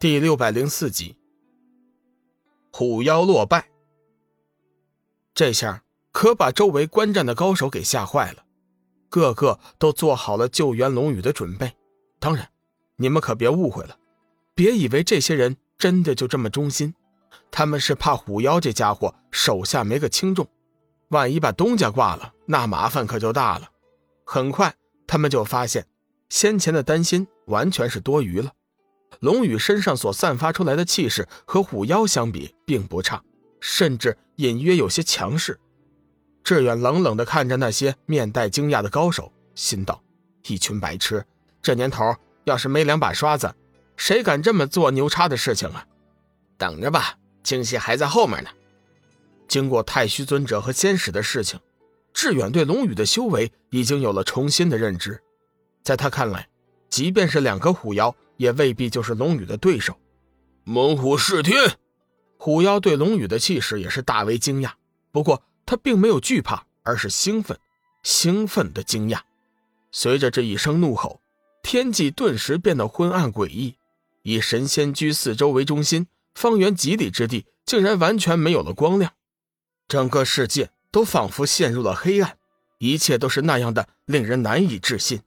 第六百零四集，虎妖落败。这下可把周围观战的高手给吓坏了，个个都做好了救援龙宇的准备。当然，你们可别误会了，别以为这些人真的就这么忠心，他们是怕虎妖这家伙手下没个轻重，万一把东家挂了，那麻烦可就大了。很快，他们就发现先前的担心完全是多余了。龙宇身上所散发出来的气势和虎妖相比并不差，甚至隐约有些强势。志远冷冷地看着那些面带惊讶的高手，心道：“一群白痴！这年头要是没两把刷子，谁敢这么做牛叉的事情啊？等着吧，惊喜还在后面呢。”经过太虚尊者和仙使的事情，志远对龙宇的修为已经有了重新的认知。在他看来，即便是两个虎妖。也未必就是龙宇的对手。猛虎噬天，虎妖对龙宇的气势也是大为惊讶。不过他并没有惧怕，而是兴奋，兴奋的惊讶。随着这一声怒吼，天际顿时变得昏暗诡异。以神仙居四周为中心，方圆几里之地竟然完全没有了光亮，整个世界都仿佛陷入了黑暗，一切都是那样的令人难以置信。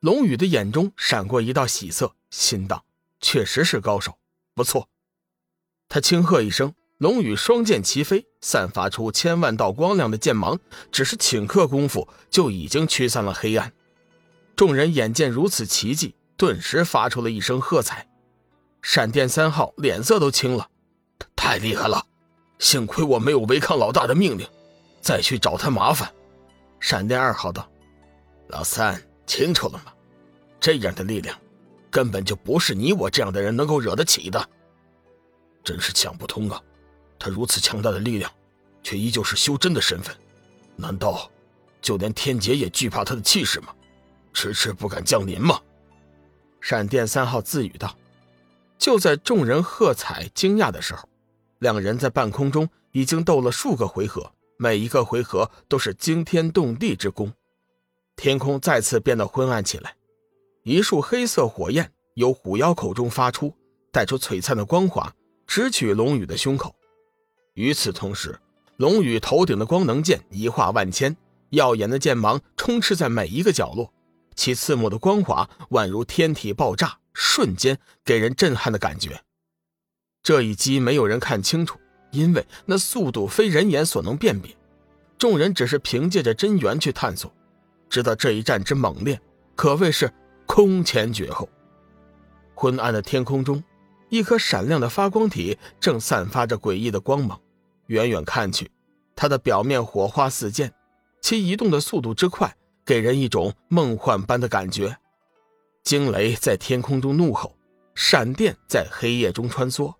龙宇的眼中闪过一道喜色。心道：“确实是高手，不错。”他轻喝一声，龙宇双剑齐飞，散发出千万道光亮的剑芒，只是顷刻功夫就已经驱散了黑暗。众人眼见如此奇迹，顿时发出了一声喝彩。闪电三号脸色都青了：“太厉害了！幸亏我没有违抗老大的命令，再去找他麻烦。”闪电二号道：“老三，清楚了吗？这样的力量……”根本就不是你我这样的人能够惹得起的，真是想不通啊！他如此强大的力量，却依旧是修真的身份，难道就连天劫也惧怕他的气势吗？迟迟不敢降临吗？闪电三号自语道。就在众人喝彩惊讶的时候，两人在半空中已经斗了数个回合，每一个回合都是惊天动地之功。天空再次变得昏暗起来。一束黑色火焰由虎妖口中发出，带出璀璨的光华，直取龙宇的胸口。与此同时，龙宇头顶的光能剑一化万千，耀眼的剑芒充斥在每一个角落，其刺目的光华宛如天体爆炸，瞬间给人震撼的感觉。这一击没有人看清楚，因为那速度非人眼所能辨别。众人只是凭借着真元去探索，知道这一战之猛烈，可谓是。空前绝后。昏暗的天空中，一颗闪亮的发光体正散发着诡异的光芒。远远看去，它的表面火花四溅，其移动的速度之快，给人一种梦幻般的感觉。惊雷在天空中怒吼，闪电在黑夜中穿梭。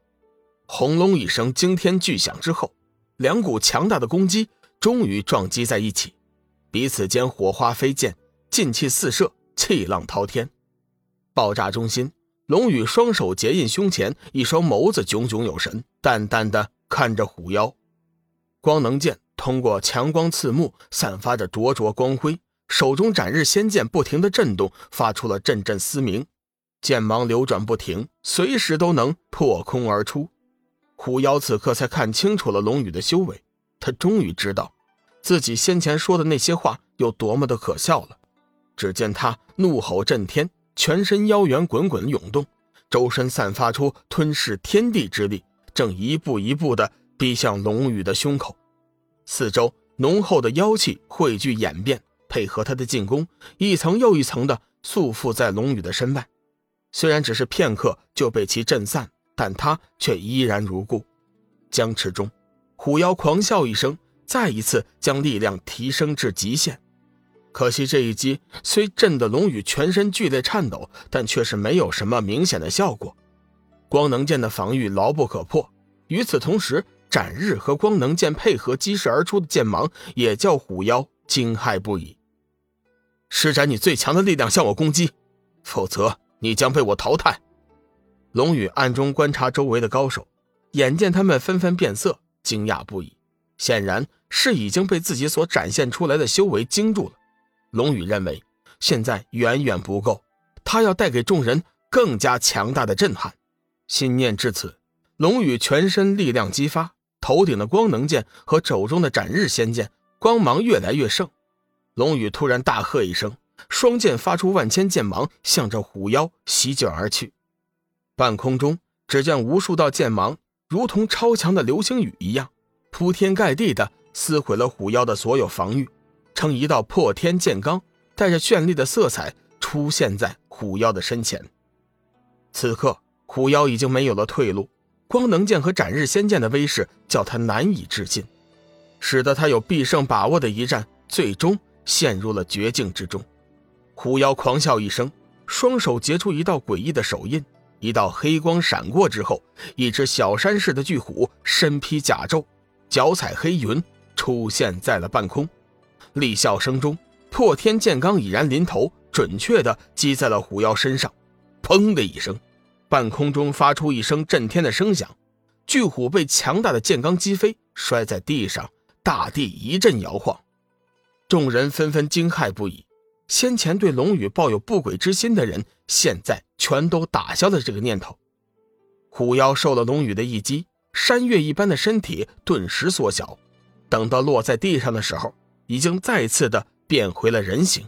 轰隆一声惊天巨响之后，两股强大的攻击终于撞击在一起，彼此间火花飞溅，劲气四射。气浪滔天，爆炸中心，龙宇双手结印胸前，一双眸子炯炯有神，淡淡的看着虎妖。光能剑通过强光刺目，散发着灼灼光辉，手中斩日仙剑不停的震动，发出了阵阵嘶鸣，剑芒流转不停，随时都能破空而出。虎妖此刻才看清楚了龙宇的修为，他终于知道自己先前说的那些话有多么的可笑了。只见他怒吼震天，全身妖元滚滚涌动，周身散发出吞噬天地之力，正一步一步的逼向龙宇的胸口。四周浓厚的妖气汇聚演变，配合他的进攻，一层又一层的束缚在龙宇的身外。虽然只是片刻就被其震散，但他却依然如故。僵持中，虎妖狂笑一声，再一次将力量提升至极限。可惜这一击虽震得龙宇全身剧烈颤抖，但却是没有什么明显的效果。光能剑的防御牢不可破。与此同时，斩日和光能剑配合激射而出的剑芒，也叫虎妖惊骇不已。施展你最强的力量向我攻击，否则你将被我淘汰。龙宇暗中观察周围的高手，眼见他们纷纷变色，惊讶不已。显然是已经被自己所展现出来的修为惊住了。龙宇认为，现在远远不够，他要带给众人更加强大的震撼。心念至此，龙宇全身力量激发，头顶的光能剑和肘中的斩日仙剑光芒越来越盛。龙宇突然大喝一声，双剑发出万千剑芒，向着虎妖席卷而去。半空中，只见无数道剑芒如同超强的流星雨一样，铺天盖地的撕毁了虎妖的所有防御，成一道破天剑罡，带着绚丽的色彩出现在虎妖的身前。此刻。虎妖已经没有了退路，光能剑和斩日仙剑的威势叫他难以置信，使得他有必胜把握的一战，最终陷入了绝境之中。虎妖狂笑一声，双手结出一道诡异的手印，一道黑光闪过之后，一只小山似的巨虎身披甲胄，脚踩黑云，出现在了半空。厉笑声中，破天剑罡已然临头，准确的击在了虎妖身上，砰的一声。半空中发出一声震天的声响，巨虎被强大的剑罡击飞，摔在地上，大地一阵摇晃。众人纷纷惊骇不已。先前对龙宇抱有不轨之心的人，现在全都打消了这个念头。虎妖受了龙宇的一击，山岳一般的身体顿时缩小，等到落在地上的时候，已经再次的变回了人形。